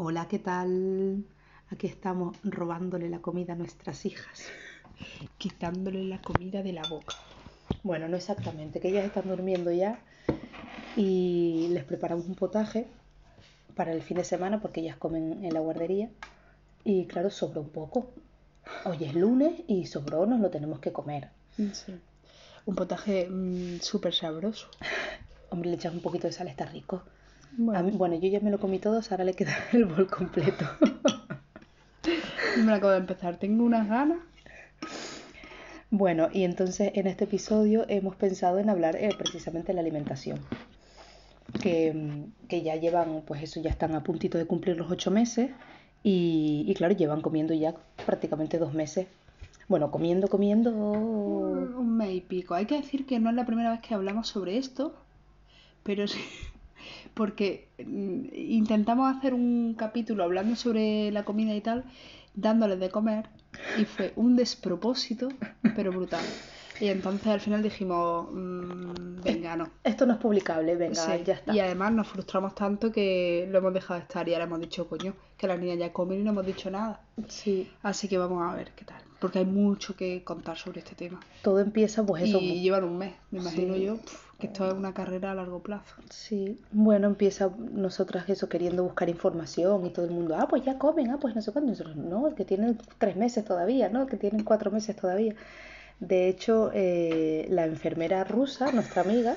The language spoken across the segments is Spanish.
Hola, ¿qué tal? Aquí estamos robándole la comida a nuestras hijas. quitándole la comida de la boca. Bueno, no exactamente, que ellas están durmiendo ya y les preparamos un potaje para el fin de semana porque ellas comen en la guardería y claro, sobró un poco. Hoy es lunes y sobró, nos lo tenemos que comer. Sí. Un potaje mm, súper sabroso. Hombre, le echas un poquito de sal, está rico. Bueno. A mí- bueno, yo ya me lo comí todo, ahora le queda el bol completo. Me lo acabo de empezar. Tengo unas ganas. Bueno, y entonces en este episodio hemos pensado en hablar eh, precisamente de la alimentación. Que, que ya llevan, pues eso, ya están a puntito de cumplir los ocho meses y, y claro, llevan comiendo ya prácticamente dos meses. Bueno, comiendo, comiendo. Un mes y pico. Hay que decir que no es la primera vez que hablamos sobre esto, pero sí. Porque mm, intentamos hacer un capítulo hablando sobre la comida y tal, dándoles de comer, y fue un despropósito, pero brutal. Y entonces al final dijimos, mm, venga, no. Esto no es publicable, venga, Sí, ya está. Y además nos frustramos tanto que lo hemos dejado de estar y ahora hemos dicho, coño, que las niñas ya comen y no hemos dicho nada. Sí, Así que vamos a ver qué tal. Porque hay mucho que contar sobre este tema. todo empieza, pues eso. y llevan un mes, me imagino Sí. yo, pf, que esto es una carrera a largo plazo. Sí, bueno, empieza nosotras eso queriendo buscar información y todo el mundo, ah, pues ya comen, ah, pues no sé cuándo. Nosotros, no, el que tienen tres meses todavía, ¿no? El que tienen cuatro meses todavía. De hecho, eh, la enfermera rusa, nuestra amiga,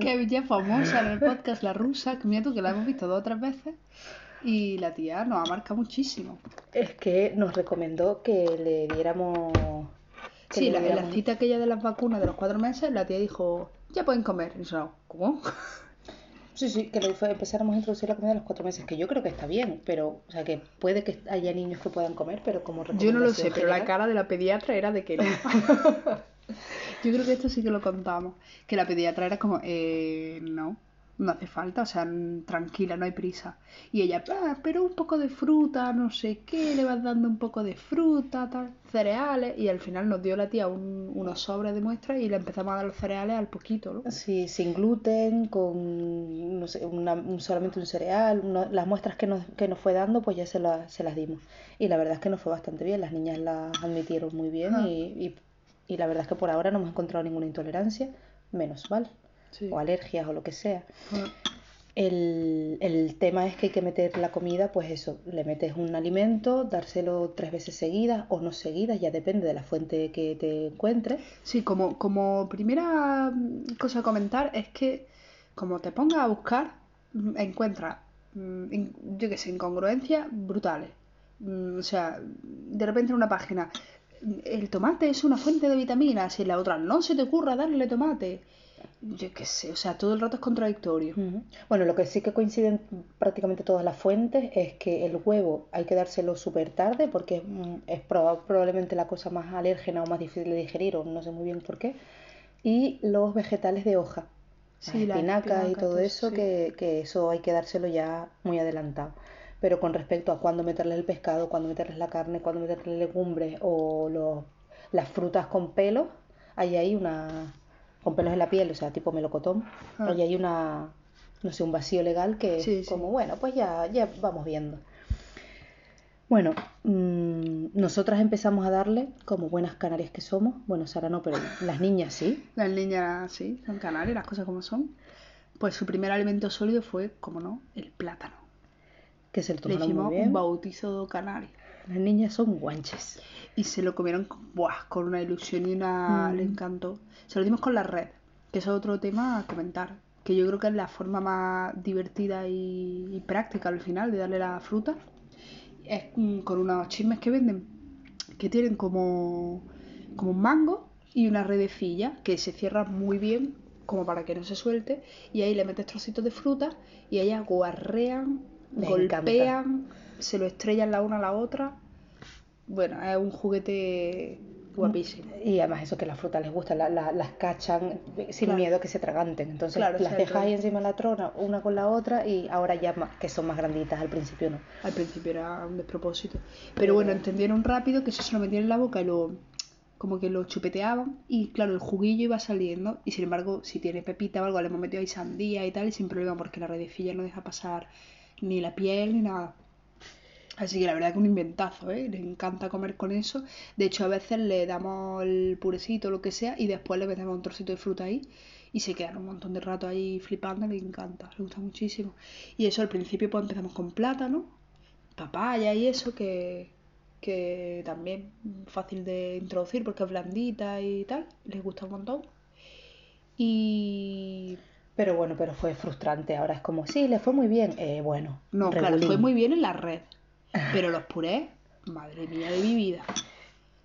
Que ya es famosa en el podcast La Rusa, que mira tú que la hemos visto dos o tres veces. Y la tía nos ha marcado muchísimo. es que nos recomendó que le diéramos... que Sí, le la, en la cita aquella de las vacunas de los cuatro meses, la tía dijo, ya pueden comer. Y nosotros, ¿cómo? Sí, sí, que fue- empezáramos a introducir la comida a los cuatro meses, que yo creo que está bien, pero, o sea, que puede que haya niños que puedan comer, pero como Yo no lo sé, pero la cara de la pediatra era de que no. Yo creo que esto sí que lo contamos. Que la pediatra era como, eh, no, no hace falta, o sea, tranquila, no hay prisa. Y ella, "Ah, pero un poco de fruta, no sé qué, le vas dando un poco de fruta, tal, cereales. Y al final nos dio la tía un- unos sobres de muestra y le empezamos a dar los cereales al poquito, ¿no? Sí, sin gluten, con no sé, una- un- solamente un cereal, las muestras que nos, que nos fue dando, pues ya se, la- se las dimos. Y la verdad es que nos fue bastante bien, las niñas las admitieron muy bien Ah. y, y- y la verdad es que por ahora no hemos encontrado ninguna intolerancia, menos mal, Sí. o alergias o lo que sea. Ah, El, el tema es que hay que meter la comida, pues eso, le metes un alimento, dárselo tres veces seguidas o no seguidas, ya depende de la fuente que te encuentres. Sí, como, como primera mm, cosa a comentar es que como te pongas a buscar, mm, encuentras, mm, yo qué sé, incongruencias brutales. Mm, O sea, de repente en una página, mm, el tomate es una fuente de vitaminas y en la otra, no se te ocurra darle tomate. Yo qué sé, o sea, todo el rato es contradictorio. Bueno, lo que sí que coinciden prácticamente todas las fuentes es que el huevo hay que dárselo súper tarde porque mm, es proba- probablemente la cosa más alérgena o más difícil de digerir o no sé muy bien por qué. Y los vegetales de hoja, las Sí, espinacas y todo todo eso, sí. que, que eso hay que dárselo ya muy adelantado. Pero con respecto a cuándo meterles el pescado, cuándo meterles la carne, cuándo meterles legumbres o los, las frutas con pelos, ahí hay una... con pelos en la piel, o sea, tipo melocotón, Ah. ahí hay una, no sé, un vacío legal que Sí, es sí. como, bueno, pues ya, ya vamos viendo. Bueno, mm, nosotras empezamos a darle, como buenas canarias que somos, bueno, Sara no, pero las niñas sí, Las niñas, sí, son canarias, las cosas como son. Pues su primer alimento sólido fue, como no, el plátano. que se Le tomaron hicimos muy un bien. bautizo canario. Las niñas son guanches. Y se lo comieron con, buah, con una ilusión y una... Mm. le encantó. Se lo dimos con la red, que es otro tema a comentar. Que yo creo que es la forma más divertida y, y práctica al final de darle la fruta. Es mm, con unos chismes que venden, que tienen como, como un mango y una redecilla que se cierra muy bien como para que no se suelte. Y ahí le metes trocitos de fruta y ellas guarrean, golpean, se lo estrellan la una a la otra. Bueno, es un juguete guapísimo. Y además eso que las frutas les gusta, la- la- las cachan sin Claro. miedo que se atraganten. Entonces Claro, las dejas ahí encima de la trona, una con la otra, y ahora ya más, que son más granditas, al principio no. Al principio era un despropósito. Pero Pero- bueno, entendieron rápido que eso se lo metían en la boca y lo como que lo chupeteaban y claro, el juguillo iba saliendo y sin embargo, si tiene pepita o algo, le hemos metido ahí sandía y tal y sin problema porque la redecilla no deja pasar ni la piel, ni nada. Así que la verdad que un inventazo, ¿eh? Le encanta comer con eso. De hecho, a veces le damos el purecito o lo que sea y después le metemos un trocito de fruta ahí y se quedan un montón de rato ahí flipando. Le encanta, le gusta muchísimo. Y eso al principio pues empezamos con plátano, papaya y eso que, que también fácil de introducir porque es blandita y tal. Les gusta un montón. Y Pero bueno, pero fue frustrante. Ahora es como, sí, le fue muy bien. Eh, bueno, No, claro, fue muy bien en la red. Pero los purés, madre mía de mi vida.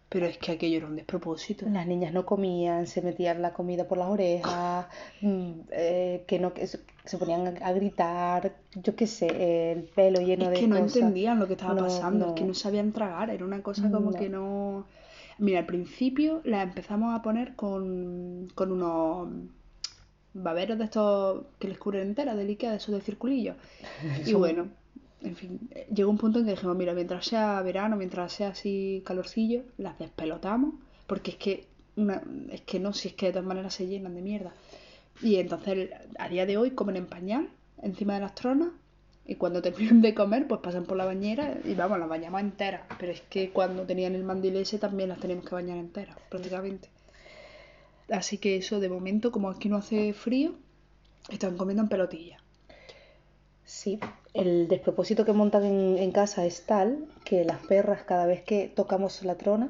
Pero es que aquello era un despropósito. Las niñas no comían, se metían la comida por las orejas, mm, eh, que no, que se ponían a, gritar, yo qué sé, el pelo lleno Es de que no cosas. entendían lo que estaba No, pasando, es que no. sabían tragar, era una cosa como No. que no... Mira, al principio la empezamos a poner con, con unos baberos de estos que les cubren entera, de Ikea, de esos de circulillo. Y bueno, en fin, eh, llegó un punto en que dijimos, mira, mientras sea verano, mientras sea así calorcillo, las despelotamos, porque es que, una, es que no, si es que de todas maneras se llenan de mierda. Y entonces a día de hoy comen en pañal, encima de las tronas, y cuando terminan de comer, pues pasan por la bañera y vamos, las bañamos enteras. Pero es que cuando tenían el mandil ese también las teníamos que bañar enteras, prácticamente. Así que eso, de momento, como aquí no hace frío, están comiendo en pelotilla. Sí, el despropósito que montan en, en casa es tal que las perras cada vez que tocamos la trona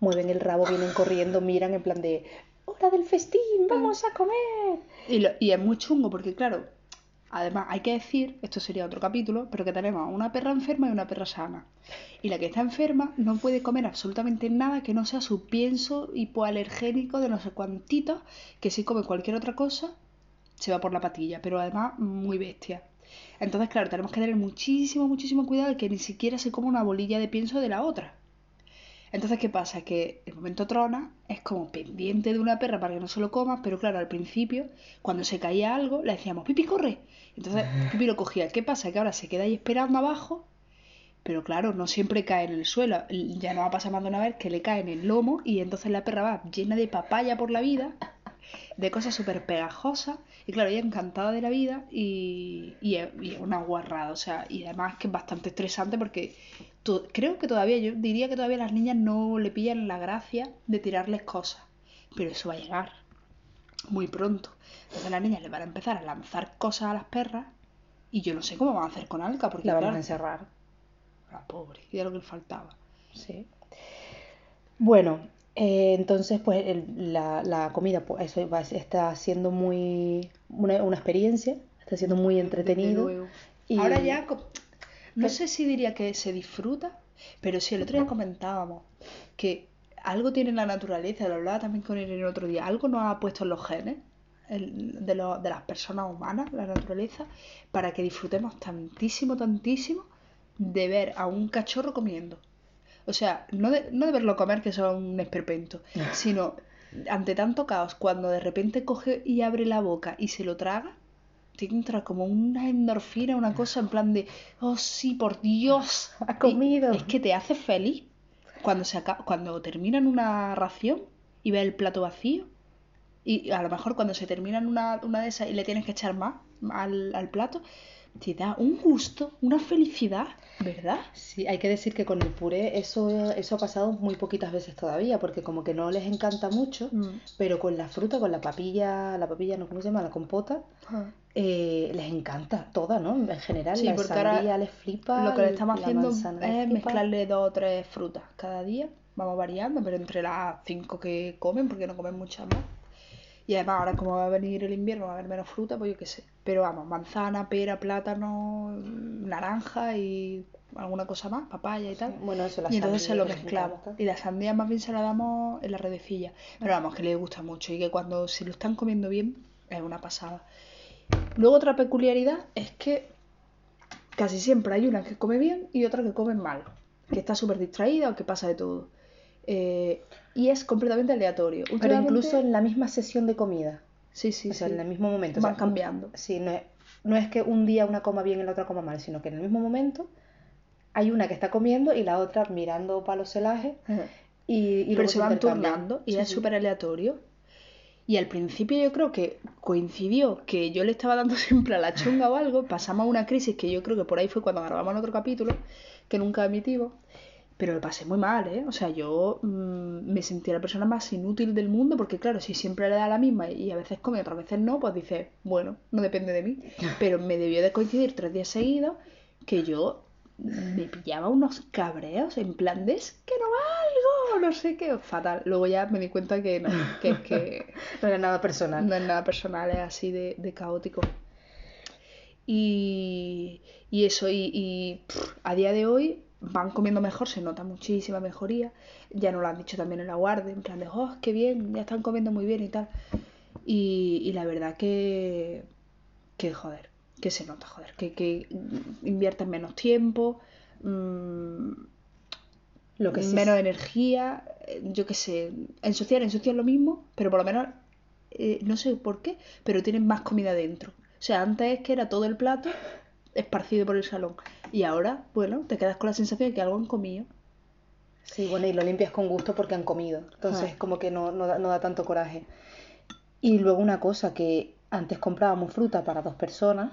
mueven el rabo, vienen corriendo, miran en plan de ¡Hora del festín! ¡Vamos a comer! Y, lo- y es muy chungo porque, claro, además hay que decir, esto sería otro capítulo, pero que tenemos una perra enferma y una perra sana. Y la que está enferma no puede comer absolutamente nada que no sea su pienso hipoalergénico de no sé cuantitos, que si come cualquier otra cosa se va por la patilla, pero además muy bestia. Entonces, claro, tenemos que tener muchísimo, muchísimo cuidado de que ni siquiera se coma una bolilla de pienso de la otra. Entonces, ¿qué pasa? Que el momento trona es como pendiente de una perra para que no se lo coma, pero claro, al principio, cuando se caía algo, le decíamos, Pipi, corre. Entonces, Pipi lo cogía. ¿Qué pasa? Que ahora se queda ahí esperando abajo, pero claro, no siempre cae en el suelo. Ya nos ha pasado más de una vez que le cae en el lomo y entonces la perra va llena de papaya por la vida, de cosas súper pegajosas. Y claro, ella encantada de la vida y, y, una guarrada. O sea, y además que es bastante estresante porque to- creo que todavía, yo diría que todavía las niñas no le pillan la gracia de tirarles cosas. Pero eso va a llegar muy pronto. Entonces las niñas le van a empezar a lanzar cosas a las perras y yo no sé cómo van a hacer con Alka porque La vamos claro, a encerrar. la pobre, y era lo que le faltaba. Sí. Bueno, eh, entonces pues el- la, la comida pues, eso va- está siendo muy una, una experiencia, está siendo muy entretenido. y- Ahora ya, no sé si diría que se disfruta, pero sí, el otro día comentábamos que algo tiene la naturaleza, lo hablaba también con él el otro día, algo nos ha puesto en los genes el- de, lo- de las personas humanas, la naturaleza, para que disfrutemos tantísimo, tantísimo de ver a un cachorro comiendo. O sea, no de, no de verlo comer, que es un esperpento, sino ante tanto caos, cuando de repente coge y abre la boca y se lo traga, te entra como una endorfina, una cosa en plan de, oh sí, por Dios, Ha Y comido. es que te hace feliz cuando, se aca- cuando terminan una ración y ves el plato vacío. Y a lo mejor cuando se terminan una, una de esas y le tienes que echar más al, al plato, te da un gusto, una felicidad, ¿verdad? Sí, hay que decir que con el puré eso, eso ha pasado muy poquitas veces todavía, porque como que no les encanta mucho, Mm. pero con la fruta, con la papilla, la papilla, no, ¿cómo se llama? La compota, Ah. eh, les encanta toda, ¿no? En general, Sí, la sandía les flipa, Lo que le estamos haciendo es mezclarle dos o tres frutas cada día. Vamos variando, pero entre las cinco que comen, porque no comen muchas más. Y además, ahora como va a venir el invierno, va a haber menos fruta, pues yo qué sé. Pero vamos, manzana, pera, plátano, naranja y alguna cosa más, papaya y tal. Bueno, eso, la Y entonces se lo mezclamos. Y la sandía más bien se la damos en la redecilla. Pero vamos, que le gusta mucho y que cuando si lo están comiendo bien es una pasada. Luego otra peculiaridad es que casi siempre hay una que come bien y otra que come mal. Que está súper distraída o que pasa de todo. Eh, y es completamente aleatorio. Pero incluso en la misma sesión de comida, Sí, sí, o sea, sí. en el mismo momento. o Van sea, cambiando. Sí, no es, no es que un día una coma bien y la otra coma mal, sino que en el mismo momento hay una que está comiendo y la otra mirando para los celajes y, y Pero se van turnando y Sí, es sí. súper aleatorio. Y al principio yo creo que coincidió que yo le estaba dando siempre a la chunga o algo, pasamos a una crisis que yo creo que por ahí fue cuando grabamos el otro capítulo, que nunca emitimos, pero lo pasé muy mal, ¿eh? O sea, yo mm, me sentía la persona más inútil del mundo porque, claro, si siempre le da la misma y a veces come, otras veces no, pues dices, bueno, no depende de mí. Pero me debió de coincidir tres días seguidos que yo me pillaba unos cabreos en plan de es que no valgo, no sé qué, fatal. Luego ya me di cuenta que no, que es que No era nada personal. no es nada personal, es así de, de caótico. Y, y eso, y, y, pff, a día de hoy van comiendo mejor, se nota muchísima mejoría. Ya nos lo han dicho también en la guardia, en plan de, oh, qué bien, ya están comiendo muy bien y tal. Y, y la verdad que, que, joder, que se nota, joder, que, que invierten menos tiempo, mm, Lo que menos energía, yo qué sé, ensuciar, ensuciar lo mismo, pero por lo menos, eh, no sé por qué, pero tienen más comida dentro. O sea, antes que era todo el plato esparcido por el salón. Y ahora, bueno, te quedas con la sensación de que algo han comido. Sí, bueno, y lo limpias con gusto porque han comido. Entonces, Ah. como que no, no, da, no da tanto coraje. Y luego una cosa, que antes comprábamos fruta para dos personas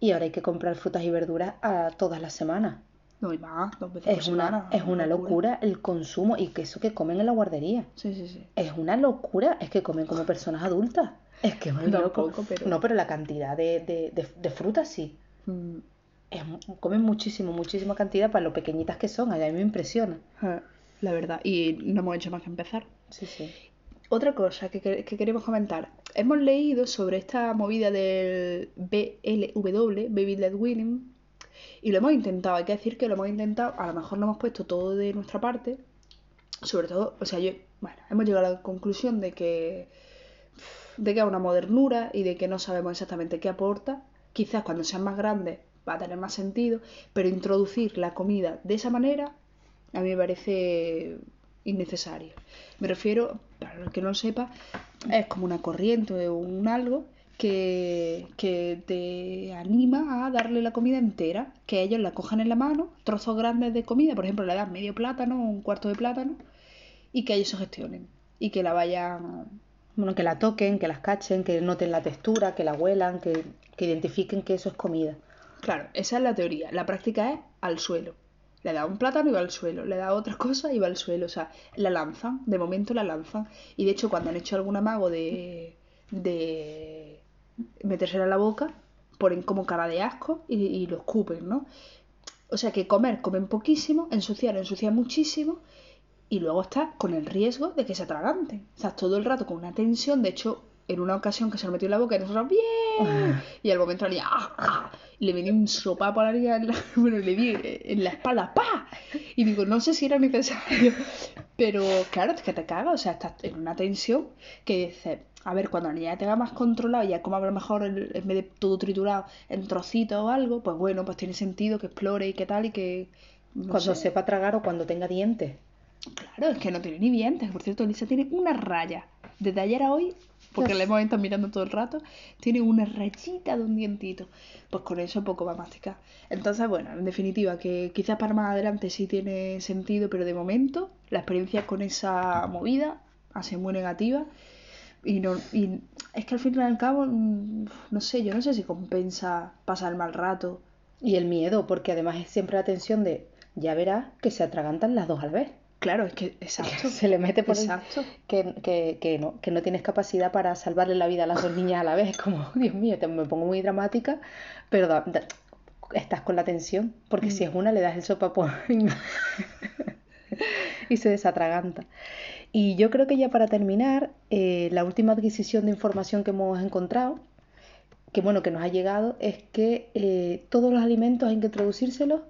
y ahora hay que comprar frutas y verduras a todas las semanas. No, y más, dos veces por Es una, semana. es una locura el consumo y que eso que comen en la guardería. Sí, sí, sí. Es una locura, es que comen como personas adultas. Es que es loco. Tampoco, pero- No, pero la cantidad de, de, de, de frutas sí. Es, comen muchísimo, muchísima cantidad para lo pequeñitas que son. A mí me impresiona. La verdad, y no hemos hecho más que empezar. Sí, sí. Otra cosa que, que- que queremos comentar. Hemos leído sobre esta movida del BLW, Baby Led Weaning, y lo hemos intentado. Hay que decir que lo hemos intentado. A lo mejor no hemos puesto todo de nuestra parte. Sobre todo, o sea, yo, bueno, hemos llegado a la conclusión de que, de que es una modernura y de que no sabemos exactamente qué aporta. Quizás cuando sean más grandes va a tener más sentido, pero introducir la comida de esa manera a mí me parece innecesario. Me refiero, para el que no lo sepa, es como una corriente o un algo que, que te anima a darle la comida entera, que ellos la cojan en la mano, trozos grandes de comida, por ejemplo, le dan medio plátano un cuarto de plátano, y que ellos se gestionen y que la vayan... Bueno, que la toquen, que las cachen, que noten la textura, que la huelan, que, que identifiquen que eso es comida. Claro, esa es la teoría. La práctica es al suelo. Le da un plátano y va al suelo. Le da otra cosa y va al suelo. O sea, la lanzan. De momento la lanzan. Y de hecho, cuando han hecho algún amago de, de metérsela en la boca, ponen como cara de asco y, y lo escupen, ¿no? O sea que comer, comen poquísimo, ensuciar, ensucian muchísimo. Y luego estás con el riesgo de que se atraganten. Estás todo el rato con una tensión. De hecho, en una ocasión que se lo metió en la boca y nosotros, ¡bien! Y al momento le, ¡ah! ¡ah! y le venía un sopapo a la niña en la, bueno, le di en la espalda, ¡pa! Y digo, no sé si era necesario. Pero claro, es que te cagas. O sea, estás en una tensión que dices, a ver, cuando la niña tenga más controlado, ya como a lo mejor el- en vez de todo triturado en trocitos o algo, pues bueno, pues tiene sentido que explore y qué tal y que... no Cuando sé. sepa tragar o cuando tenga dientes. Claro, es que no tiene ni dientes. Por cierto, Elisa tiene una raya. Desde ayer a hoy, porque la hemos estado mirando todo el rato, tiene una rayita de un dientito. Pues con eso poco va a masticar. Entonces, bueno, en definitiva, que quizás para más adelante sí tiene sentido, pero de momento la experiencia con esa movida ha sido muy negativa. Y, no, y es que al fin y al cabo, mm, no sé, yo no sé si compensa pasar el mal rato. Y el miedo, porque además es siempre la tensión de, ya verás que se atragantan las dos a la vez. Claro, es que, exacto. Se le mete por el- Exacto. que, que, que no, que no tienes capacidad para salvarle la vida a las dos niñas a la vez. Como, Dios mío, te- me pongo muy dramática, pero da- da- estás con la tensión, porque Mm. si es una le das el sopapo y se desatraganta. Y yo creo que ya para terminar, eh, la última adquisición de información que hemos encontrado, que bueno, que nos ha llegado, es que eh, todos los alimentos hay que introducírselos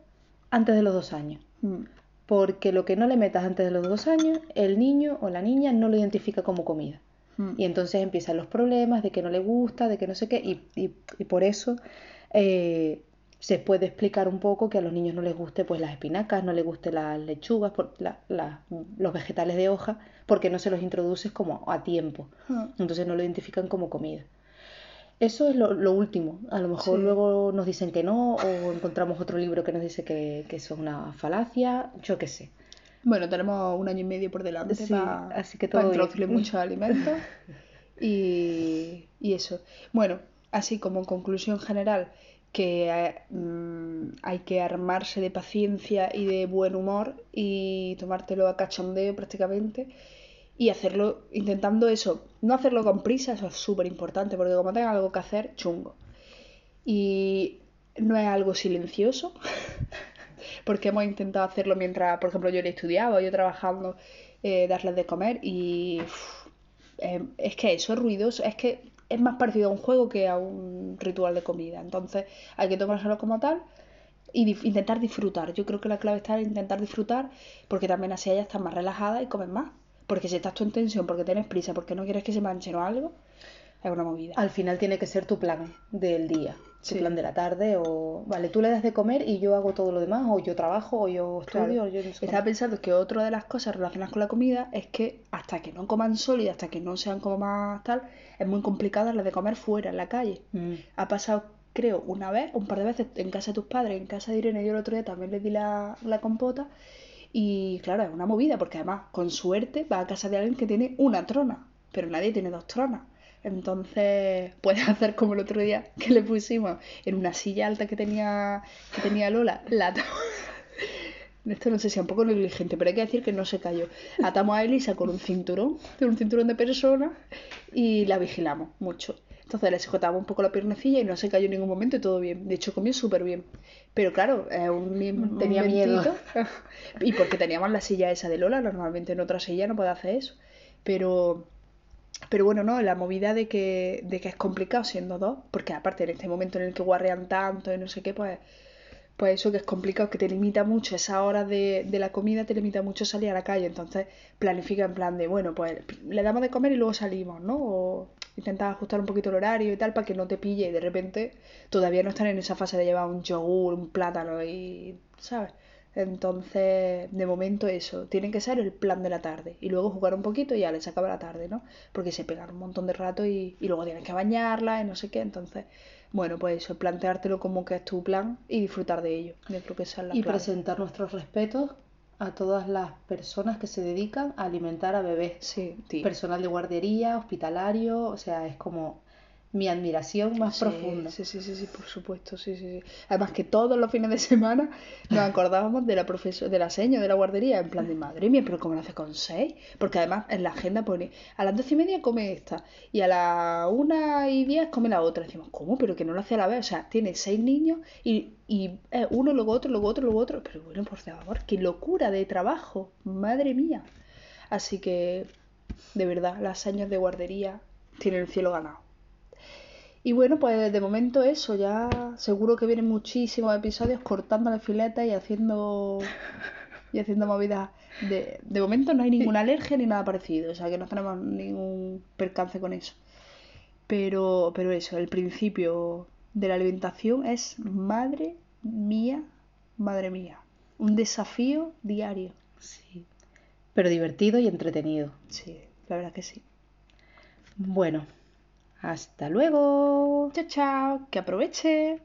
antes de los dos años. Mm. Porque lo que no le metas antes de los dos años, el niño o la niña no lo identifica como comida. Mm. Y entonces empiezan los problemas de que no le gusta, de que no sé qué, y, y- y por eso eh, se puede explicar un poco que a los niños no les guste pues las espinacas, no les guste las lechugas, por- la- la- los vegetales de hoja, porque no se los introduces como a tiempo. Ah. Entonces no lo identifican como comida. Eso es lo, lo último. A lo mejor Sí. luego nos dicen que no, o encontramos otro libro que nos dice que, que eso es una falacia, yo qué sé. Bueno, tenemos un año y medio por delante Sí, para, así que para todo bien. introducirle muchos alimentos. Y, y eso. Bueno, así como conclusión general, que mm, hay que armarse de paciencia y de buen humor y tomártelo a cachondeo prácticamente y hacerlo intentando eso, no hacerlo con prisa, eso es súper importante porque como tenga algo que hacer, chungo. Y no es algo silencioso, porque hemos intentado hacerlo mientras, por ejemplo, yo le estudiaba, yo trabajando, eh, darles de comer y eh, es que eso es ruidoso, es que es más parecido a un juego que a un ritual de comida. Entonces hay que tomárselo como tal y intentar disfrutar. Yo creo que la clave está en intentar disfrutar porque también así ella está más relajada y comes más. Porque si estás tú en tensión, porque tienes prisa, porque no quieres que se manche o algo, es una movida. Al final tiene que ser tu plan del día, tu plan de la tarde o... Vale, tú le das de comer y yo hago todo lo demás, o yo trabajo, o yo estudio, o yo no sé Estaba pensando que otra de las cosas relacionadas con la comida es que hasta que no coman sólidas, hasta que no sean como más tal, es muy complicado la de comer fuera, en la calle. Mm. Ha pasado, creo, una vez, un par de veces en casa de tus padres, en casa de Irene, yo el otro día también le di la, la compota. Y claro, es una movida, porque además, con suerte, va a casa de alguien que tiene una trona, pero nadie tiene dos tronas. Entonces puedes hacer como el otro día que le pusimos en una silla alta que tenía, que tenía Lola, la esto no sé si es un poco negligente, pero hay que decir que no se cayó. Atamos a Elisa con un cinturón, con un cinturón de persona, y la vigilamos mucho. Entonces le sujetamos un poco la piernecilla y no se cayó en ningún momento y todo bien. De hecho, comió súper bien. Pero claro, un, tenía miedo. y porque teníamos la silla esa de Lola, normalmente en otra silla no puede hacer eso. Pero pero bueno, no, la movida de que, de que es complicado siendo dos, porque aparte en este momento en el que guarrean tanto y no sé qué, pues, pues eso que es complicado, que te limita mucho, esa hora de, de la comida te limita mucho salir a la calle, entonces planifica en plan de, bueno, pues le damos de comer y luego salimos, ¿no? O intentar ajustar un poquito el horario y tal para que no te pille y de repente todavía no están en esa fase de llevar un yogur, un plátano y, ¿sabes? Entonces, de momento eso, tiene que ser el plan de la tarde. Y luego jugar un poquito y ya les acaba la tarde, ¿no? Porque se pegan un montón de rato y, y luego tienes que bañarla y no sé qué. Entonces, bueno, pues eso, planteártelo como que es tu plan y disfrutar de ello. Yo creo que esa es la Y presentar nuestros respetos a todas las personas que se dedican a alimentar a bebés. Sí, Personal de guardería, hospitalario, o sea, es como mi admiración más profunda. Sí, sí, sí, sí, por supuesto, sí, sí, Además que todos los fines de semana nos acordábamos de la profesora, de la seño de la guardería, en plan de madre mía, pero ¿cómo lo hace con seis? Porque además en la agenda pone, a las doce y media come esta, y a las una y diez come la otra. Decimos, ¿cómo? Pero que no lo hace a la vez, o sea, tiene seis niños y, y uno, luego otro, luego otro, luego otro. Pero bueno, por favor, qué locura de trabajo, madre mía. Así que, de verdad, las años de guardería tienen el cielo ganado. Y bueno, pues de momento eso, ya seguro que vienen muchísimos episodios cortando la fileta y haciendo y haciendo movidas. De, de momento no hay ninguna alergia ni nada parecido, o sea que no tenemos ningún percance con eso. Pero, pero eso, el principio de la alimentación es madre mía, madre mía. Un desafío diario. Sí. Pero divertido y entretenido. Sí, la verdad que sí. Bueno, hasta luego. Chao, chao. Que aproveche.